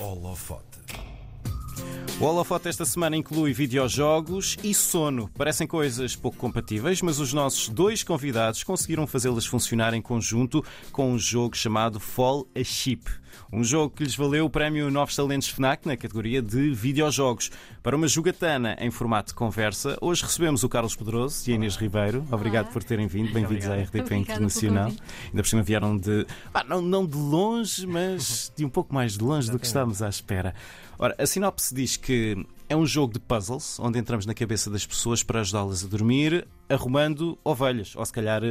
Holofote. O holofote esta semana inclui videojogos e sono. Parecem coisas pouco compatíveis, mas os nossos dois convidados conseguiram fazê-las funcionar em conjunto com um jogo chamado Fall a Ship. Um jogo que lhes valeu o prémio Novos Talentos FNAC na categoria de videojogos. Para uma jogatana em formato de conversa, hoje recebemos o Carlos Pedroso e a Inês Ribeiro. Obrigado Olá. por terem vindo. Bem-vindos à RDP Obrigada Internacional. Ainda por cima vieram de. ah, não, não de longe, mas de um pouco mais de longe do que estávamos à espera. Ora, a sinopse diz que é um jogo de puzzles onde entramos na cabeça das pessoas para ajudá-las a dormir, arrumando ovelhas, ou se calhar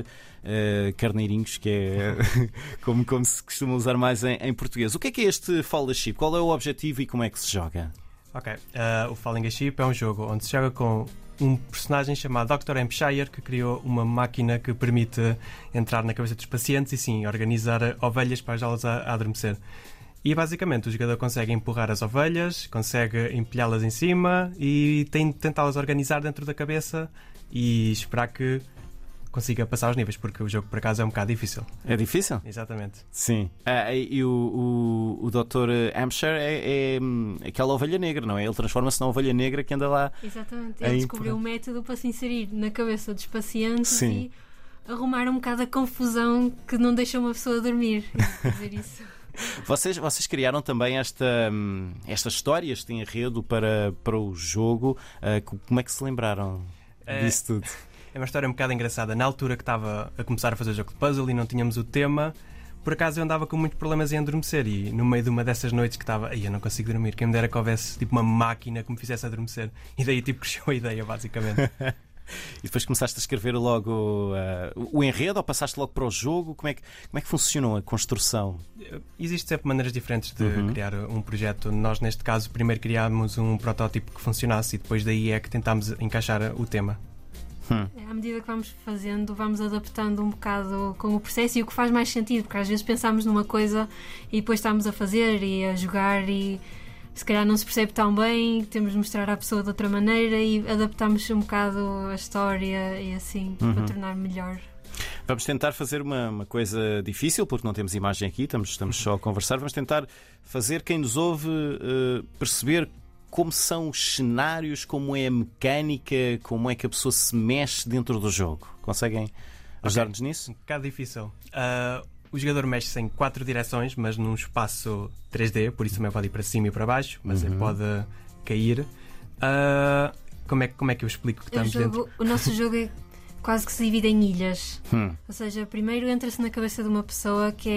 eh, carneirinhos, que é como, como se costuma usar mais em, em português. O que é que é este Fall Ship? Qual é o objetivo e como é que se joga? Ok, eh, o Falling Ship é um jogo onde se joga com um personagem chamado Dr. Hampshire que criou uma máquina que permite entrar na cabeça dos pacientes e sim organizar ovelhas para ajudá-las a, a adormecer. E basicamente o jogador consegue empurrar as ovelhas, consegue empilhá-las em cima e tem de tentá-las organizar dentro da cabeça e esperar que consiga passar os níveis, porque o jogo por acaso é um bocado difícil. É difícil? Exatamente. Sim. Ah, e o, o, o Dr. Hampshire é, é, hum, aquela ovelha negra, não é? Ele transforma-se na ovelha negra que anda lá. Exatamente. É Ele descobriu um método para se inserir na cabeça dos pacientes Sim. e arrumar um bocado a confusão que não deixa uma pessoa dormir. Dizer isso. Vocês, vocês criaram também esta, hum, esta história, este enredo para, para o jogo. Ah, co- como é que se lembraram É, disso tudo? É uma história um bocado engraçada. Na altura que estava a começar a fazer o jogo de puzzle e não tínhamos o tema, por acaso eu andava com muitos problemas em adormecer e no meio de uma dessas noites que estava, ai, eu não consigo dormir, quem me dera que houvesse tipo uma máquina que me fizesse adormecer. E daí tipo cresceu a ideia, basicamente. E depois começaste a escrever logo ah, o enredo ou passaste logo para o jogo? Como é que, como é que funcionou a construção? Existem sempre maneiras diferentes de Uhum. criar um projeto. Nós, neste caso, primeiro criámos um protótipo que funcionasse e depois daí é que tentámos encaixar o tema. Hum. É, À medida que vamos fazendo, vamos adaptando um bocado com o processo e o que faz mais sentido, porque às vezes pensamos numa coisa e depois estamos a fazer e a jogar e se calhar não se percebe tão bem, temos de mostrar à pessoa de outra maneira e adaptamos um bocado a história e assim Uhum. para tornar melhor. Vamos tentar fazer uma, uma coisa difícil, porque não temos imagem aqui, estamos, estamos só a conversar. Vamos tentar fazer quem nos ouve eh, perceber como são os cenários, como é a mecânica, como é que a pessoa se mexe dentro do jogo. Conseguem ajudar-nos nisso? Um bocado difícil. Ah, o jogador mexe-se em quatro direções, mas num espaço 3D, por isso também pode ir para cima e para baixo, mas Uhum. pode cair. Ah, como, é, que- como é que eu explico que O, estamos dentro? jogo- o nosso jogo é quase que se divide em ilhas. Hum, Ou seja, primeiro entra-se na cabeça de uma pessoa que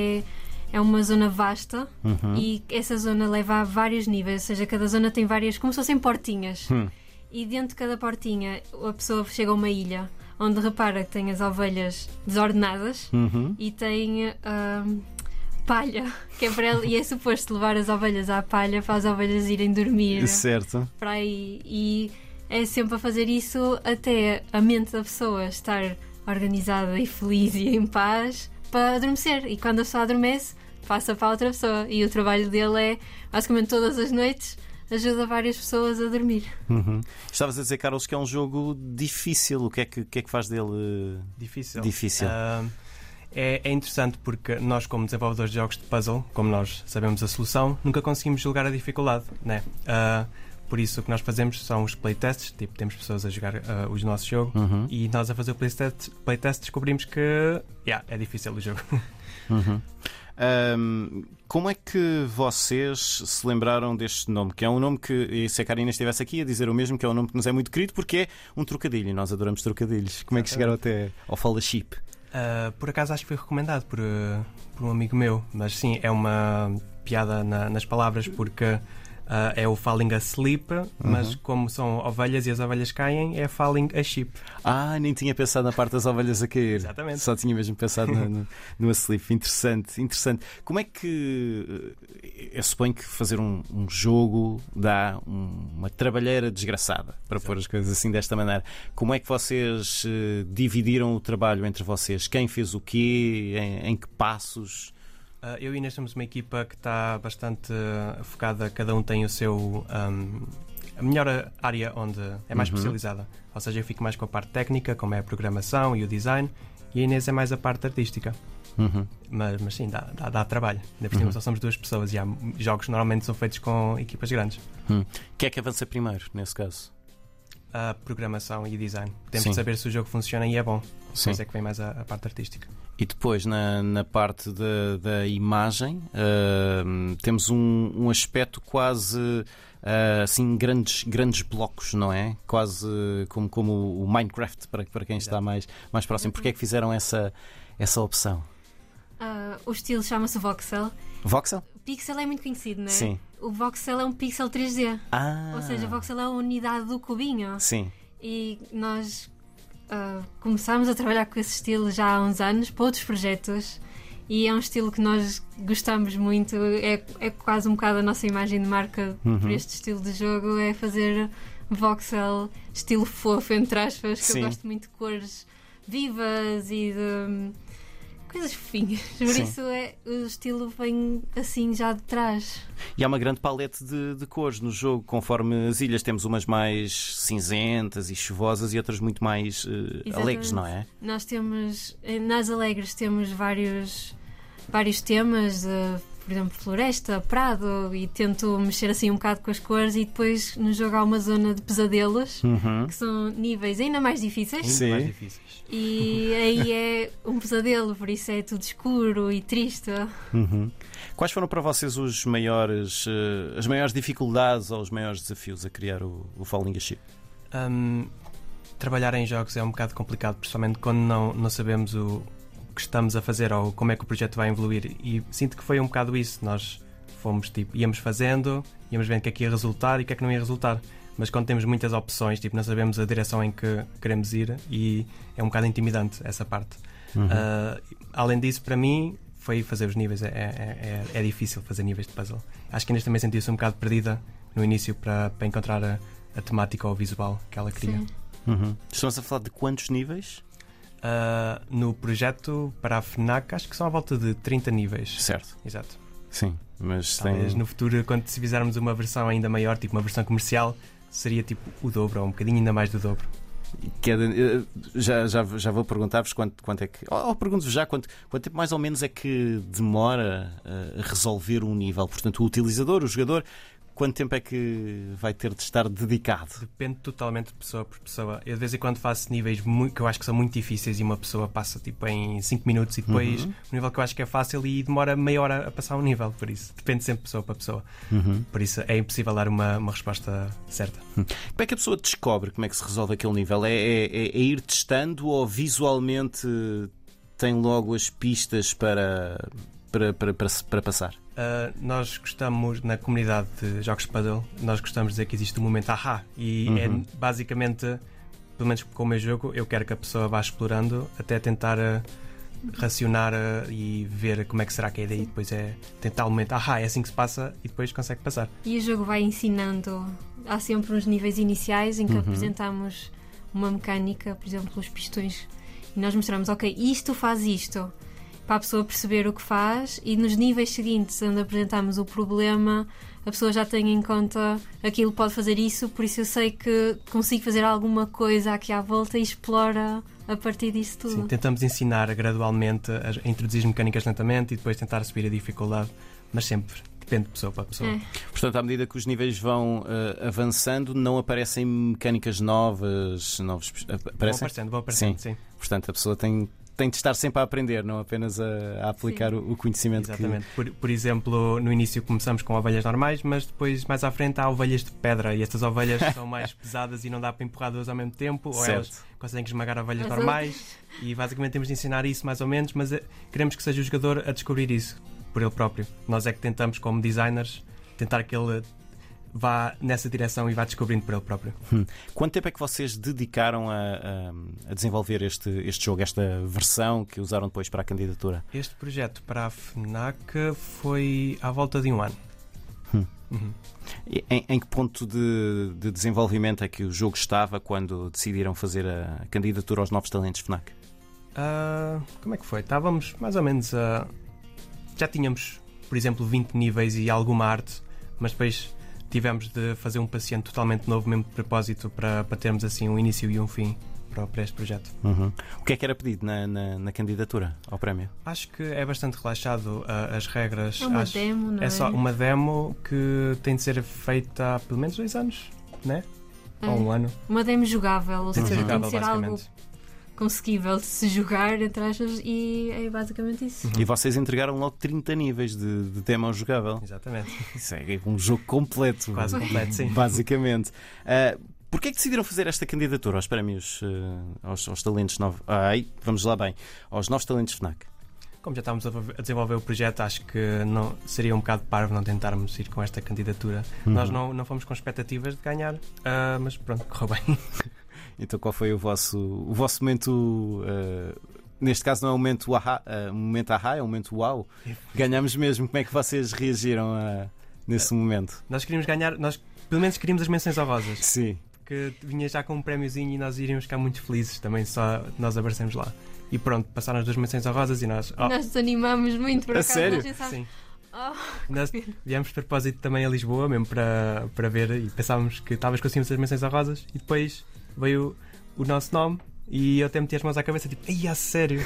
é, é uma zona vasta uhum. e essa zona leva a vários níveis, ou seja, cada zona tem várias, como se fossem portinhas. Hum. E dentro de cada portinha a pessoa chega a uma ilha onde repara que tem as ovelhas desordenadas Uhum. e tem ahm, palha, que é para ela, e é suposto levar as ovelhas à palha para as ovelhas irem dormir Certo. para aí. E é sempre a fazer isso até a mente da pessoa estar organizada e feliz e em paz para adormecer. E quando a pessoa adormece, passa para outra pessoa. E o trabalho dele é, basicamente, todas as noites, ajuda várias pessoas a dormir. Uhum. Estavas a dizer, Carlos, que é um jogo difícil. O que é que, que, é que faz dele Difícil. difícil? Ah, é, é interessante porque nós, como desenvolvedores de jogos de puzzle, como nós sabemos a solução, nunca conseguimos julgar a dificuldade, né? Ah, por isso o que nós fazemos são os playtests, tipo, temos pessoas a jogar ah, o nosso jogo Uhum. e nós a fazer o playtest, playtest descobrimos que yeah, é difícil o jogo. Uhum. Ahm, como é que vocês se lembraram deste nome? Que é um nome que, e se a Karina estivesse aqui a dizer o mesmo, que é um nome que nos é muito querido porque é um trocadilho e nós adoramos trocadilhos. Como é que chegaram até ao Fellowship? Ah, por acaso acho que foi recomendado por, ah, por um amigo meu, mas sim, é uma piada na- nas palavras porque ah, é o falling asleep, mas Uhum. como são ovelhas e as ovelhas caem, é falling a sheep. Ah, nem tinha pensado na parte das ovelhas a cair. Exatamente. Só tinha mesmo pensado no, no, no asleep. Interessante, interessante. Como é que. eh, Eu suponho que fazer um, um jogo dá um- uma trabalheira desgraçada, para pôr as coisas assim desta maneira. Como é que vocês eh, dividiram o trabalho entre vocês? Quem fez o quê? Em, em que passos? Ah, eu e Inês somos uma equipa que está bastante ah, focada, cada um tem o seu. ahm, a melhor área onde é mais Uhum. especializada. Ou seja, eu fico mais com a parte técnica, como é a programação e o design, e a Inês é mais a parte artística. Uhum. Mas, mas sim, dá, dá, dá trabalho. Ainda por cima Uhum. só somos duas pessoas e há jogos normalmente são feitos com equipas grandes. O que é que avança primeiro, nesse caso? A programação e design. Temos Sim. de saber se o jogo funciona e é bom. Sim. Depois é que vem mais a, a parte artística. E depois, na, na parte da, da imagem, ahm, temos um, um aspecto quase ah, assim, grandes, grandes blocos, não é? Quase como, como o Minecraft, para, para quem está mais, mais próximo. Porquê é que fizeram essa, essa opção? Ah, o estilo chama-se voxel. Voxel? Pixel é muito conhecido, não é? Sim. O voxel é um pixel 3D. Ah, Ou seja, o voxel é a unidade do cubinho. Sim. E nós ah, começámos a trabalhar com esse estilo já há uns anos para outros projetos. E é um estilo que nós gostamos muito. É, é quase um bocado a nossa imagem de marca Uhum. para este estilo de jogo. É fazer voxel, estilo fofo, entre aspas, que Sim. eu gosto muito de cores vivas e de coisas fofinhas. Por Sim. isso é, o estilo vem assim já de trás. E há uma grande palete de, de cores no jogo, conforme as ilhas temos umas mais cinzentas e chuvosas e outras muito mais Exatamente. alegres, não é? Nós temos, eh, nas Alegres, temos vários, vários temas, de, por exemplo, floresta, prado, e tento mexer assim um bocado com as cores. E depois no jogo há uma zona de pesadelos, Uhum. que são níveis ainda mais difíceis. Sim. mais difíceis. E aí é um pesadelo, por isso é tudo escuro e triste. Uhum. Quais foram para vocês os maiores, eh, as maiores dificuldades ou os maiores desafios a criar o, o Falling a Ship? Hum, trabalhar em jogos é um bocado complicado, principalmente quando não, não sabemos o que estamos a fazer ou como é que o projeto vai evoluir. E sinto que foi um bocado isso. Nós fomos tipo, íamos fazendo, íamos vendo o que é que ia resultar e o que é que não ia resultar. Mas quando temos muitas opções, tipo, não sabemos a direção em que queremos ir e é um bocado intimidante essa parte. Uhum. Ah, além disso, para mim, foi fazer os níveis. É, é, é, é difícil fazer níveis de puzzle. Acho que ainda também senti-se um bocado perdida no início para, para encontrar a, a temática ou o visual que ela queria. Uhum. Estamos a falar de quantos níveis? Ah, no projeto para a FNAC, acho que são à volta de 30 níveis. Certo, Exato. sim. Mas tem... Talvez no futuro, quando se fizermos uma versão ainda maior, tipo uma versão comercial, seria tipo o dobro ou um bocadinho ainda mais do dobro. de- eh, já, já, já vou perguntar-vos quanto, quanto é que. Ou, ou pergunto-vos já quanto, quanto tempo mais ou menos é que demora eh, a resolver um nível. Portanto, o utilizador, o jogador, quanto tempo é que vai ter de estar dedicado? Depende totalmente de pessoa por pessoa. Eu de vez em quando faço níveis muito, que eu acho que são muito difíceis e uma pessoa passa tipo em 5 minutos e depois Uhum. um nível que eu acho que é fácil e demora meia hora a passar um nível, por isso. Depende sempre de pessoa para pessoa. Uhum. Por isso é impossível dar uma, uma resposta certa. Como é que a pessoa descobre como é que se resolve aquele nível? É, é- é- é ir testando ou visualmente tem logo as pistas para, para, para, para, para passar? Uh, nós gostamos, na comunidade de jogos de puzzle, nós gostamos de dizer que existe um momento ahá. E Uhum. é basicamente, pelo menos com o meu jogo, eu quero que a pessoa vá explorando até tentar uh, racionar uh, e ver como é que será que é daí. Depois é tentar o momento ahá, é assim que se passa e depois consegue passar. E o jogo vai ensinando. Há sempre uns níveis iniciais em que Uhum. apresentamos uma mecânica, por exemplo, os pistões. E nós mostramos, ok, isto faz isto. Para a pessoa perceber o que faz, e nos níveis seguintes, onde apresentamos o problema, a pessoa já tem em conta aquilo pode fazer isso, por isso eu sei que consigo fazer alguma coisa aqui à volta e explora a partir disso tudo. Sim, tentamos ensinar gradualmente a introduzir as mecânicas lentamente e depois tentar subir a dificuldade, mas sempre depende de pessoa para pessoa. É. Portanto, à medida que os níveis vão eh, avançando, não aparecem mecânicas novas, novos. Vão Aparecem? aparecendo, vão aparecendo, sim. Portanto, a pessoa tem, tem de estar sempre a aprender, não apenas a, a aplicar o, o conhecimento Exatamente. Por, por exemplo, no início começamos com ovelhas normais, mas depois, mais à frente, há ovelhas de pedra e estas ovelhas são mais pesadas e não dá para empurrar duas ao mesmo tempo, que. ou Certo. elas conseguem esmagar ovelhas As normais e basicamente temos de ensinar isso mais ou menos, mas eh, queremos que seja o jogador a descobrir isso por ele próprio. Nós é que tentamos, como designers, tentar que ele vá nessa direção e vá descobrindo por ele próprio. Quanto tempo é que vocês dedicaram a, a- a desenvolver este, este jogo, esta versão que usaram depois para a candidatura? Este projeto para a FNAC foi à volta de um ano. Hum. Uhum. Em, em que ponto de, de desenvolvimento é que o jogo estava quando decidiram fazer a candidatura aos novos talentos FNAC? Ah, como é que foi? Estávamos mais ou menos a. Já tínhamos, por exemplo, 20 níveis e alguma arte, mas depois tivemos de fazer um paciente totalmente novo, mesmo de propósito, para, para termos assim um início e um fim para, para este projeto. Uhum. O que é que era pedido na, na, na candidatura ao prémio? Acho que é bastante relaxado uh, as regras. É uma Acho- demo, não é? é só uma demo que tem de ser feita há pelo menos dois anos, né? É. Ou um ano. Uma demo jogável, ou Tem de seja, ser tem jogável, de ser algo basicamente. Conseguível de se jogar, entre aspas, e é basicamente isso. E vocês entregaram logo 30 níveis de, de demo jogável. Exatamente. Isso é um jogo completo. Quase completo, sim. Basicamente. Uh, Porquê é que decidiram fazer esta candidatura aos prémios, uh, aos, aos talentos novos? Ai, vamos lá bem. Aos novos talentos FNAC. Como já estávamos a desenvolver o projeto, acho que não, seria um bocado parvo não tentarmos ir com esta candidatura. Uhum. Nós não, não fomos com expectativas de ganhar, ah, mas pronto, correu bem. Então qual foi o vosso, o vosso momento. uh, neste caso não é um momento ahá, uh, um momento ahá, é um momento uau. Ganhamos mesmo. Como é que vocês reagiram a- nesse momento? Nós queríamos ganhar, nós pelo menos queríamos as menções honrosas, Sim. que vinha já com um prémiozinho e nós iríamos ficar muito felizes também, só nós aparecemos lá. E pronto, passaram as duas menções honrosas e nós. oh, Nós desanimamos muito por A acaso. sério? Sim. "Oh, Nós viemos de propósito também a Lisboa, mesmo para, para ver, e pensávamos que talvez conseguimos as menções honrosas, e depois veio o nosso nome e eu até meti as mãos à cabeça, tipo, ai, a sério?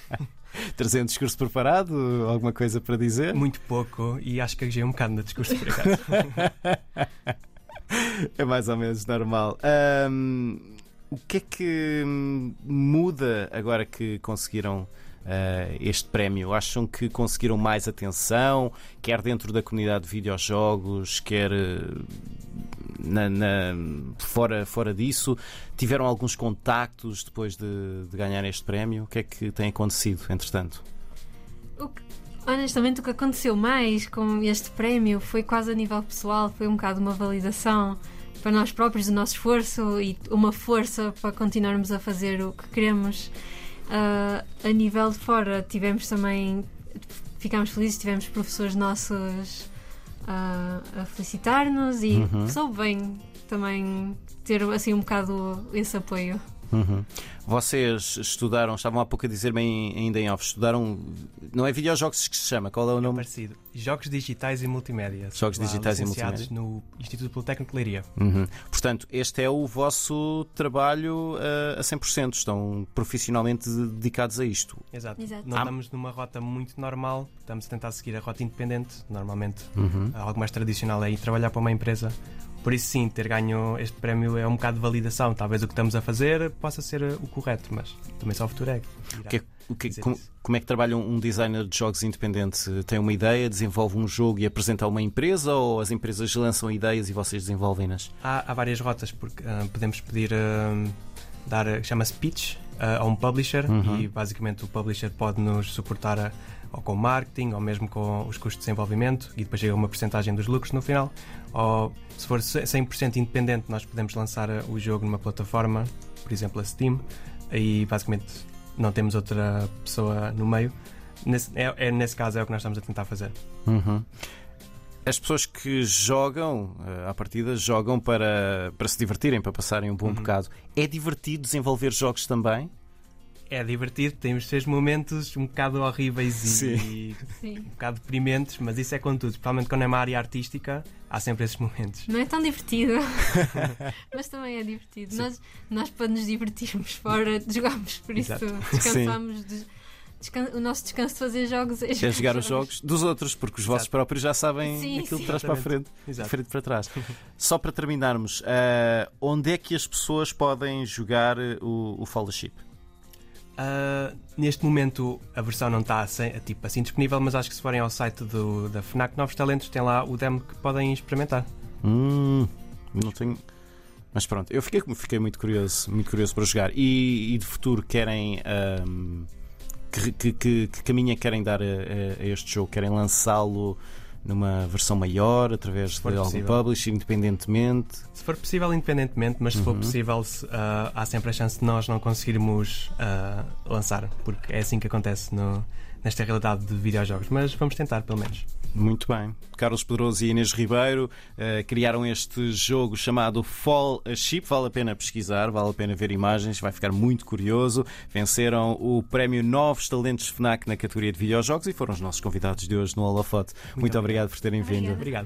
Trazer um discurso preparado? Alguma coisa para dizer? Muito pouco, e acho que gaguejei um bocado no discurso, por acaso. É mais ou menos normal. Ahm, o que é que muda agora que conseguiram ah, este prémio? Acham que conseguiram mais atenção, quer dentro da comunidade de videojogos, quer eh, na- na- fora, fora disso? Tiveram alguns contactos depois de, de ganhar este prémio? O que é que tem acontecido, entretanto? O que- honestamente, o que aconteceu mais com este prémio foi quase a nível pessoal, foi um bocado uma validação para nós próprios do nosso esforço e uma força para continuarmos a fazer o que queremos. Ah, a nível de fora, tivemos também, ficámos felizes, tivemos professores nossos ah, a felicitar-nos e Uhum. soube bem também ter assim um bocado esse apoio. Uhum. Vocês estudaram, estavam há pouco a dizer bem ainda em off, estudaram, não é videojogos que se chama, qual é o nome? Parecido. Jogos digitais e multimédia. Jogos Lá, digitais e licenciados no Instituto Politécnico de Leiria. Uhum. Portanto, este é o vosso trabalho uh, a 100%. Estão profissionalmente dedicados a isto. Exato. Exato. Não Ah. estamos numa rota muito normal, estamos a tentar seguir a rota independente. Normalmente, Uhum. algo mais tradicional é ir trabalhar para uma empresa. Por isso, sim, ter ganho este prémio é um bocado de validação. Talvez o que estamos a fazer possa ser uh, o correto, mas também só o futuro é. que é- o que- dizer como, como é que trabalha um designer de jogos independente? Tem uma ideia, desenvolve um jogo e apresenta a uma empresa ou as empresas lançam ideias e vocês desenvolvem-nas? Há, há várias rotas, porque ah, podemos pedir ah, dar, ah, chama-se pitch ah, a um publisher Uhum. e basicamente o publisher pode nos suportar ah, ou com marketing ou mesmo com os custos de desenvolvimento e depois chega uma porcentagem dos lucros no final. Ou se for 100% independente, nós podemos lançar ah, o jogo numa plataforma, por exemplo a Steam, aí basicamente não temos outra pessoa no meio. Nesse, é, é- nesse caso é o que nós estamos a tentar fazer. Uhum. As pessoas que jogam, uh, à partida, jogam para, para se divertirem, para passarem um bom Uhum. bocado. É divertido desenvolver jogos também? É divertido, temos seus momentos um bocado horríveis e, Sim. Sim. um bocado deprimentes, mas isso é com tudo. Principalmente quando é uma área artística, há sempre esses momentos. Não é tão divertido, mas também é divertido. Nós, nós, para nos divertirmos fora, jogamos, por isso Exato. descansamos. de- descan- o nosso descanso de fazer jogos é É jogar os jogos dos outros, porque os vossos Exato. próprios já sabem Sim, aquilo sim. de trás para a frente, de Exato. frente para trás. Só para terminarmos, uh, onde é que as pessoas podem jogar uh, o, o Fellowship? Ah, neste momento a versão não está assim, tipo, assim disponível, mas acho que se forem ao site do, da FNAC Novos Talentos tem lá o demo que podem experimentar. Hum, não tenho. Mas pronto, eu fiquei, fiquei muito curioso, muito curioso para jogar. E, e de futuro querem. ahm, que, que, que, que caminho é que querem dar a, a- este jogo? Querem lançá-lo numa versão maior, através for de algum possível. publisher, independentemente? Se for possível, independentemente, mas se for Uhum. possível, se, ah, há sempre a chance de nós não conseguirmos ah, lançar, porque é assim que acontece no- nesta realidade de videojogos. Mas vamos tentar, pelo menos. Muito bem. Carlos Pedroso e Inês Ribeiro eh, criaram este jogo chamado Fall a Ship. Vale a pena pesquisar, vale a pena ver imagens, vai ficar muito curioso. Venceram o prémio Novos Talentos FNAC na categoria de videojogos e foram os nossos convidados de hoje no Holofote. Muito, Muito obrigado por terem vindo. Obrigado.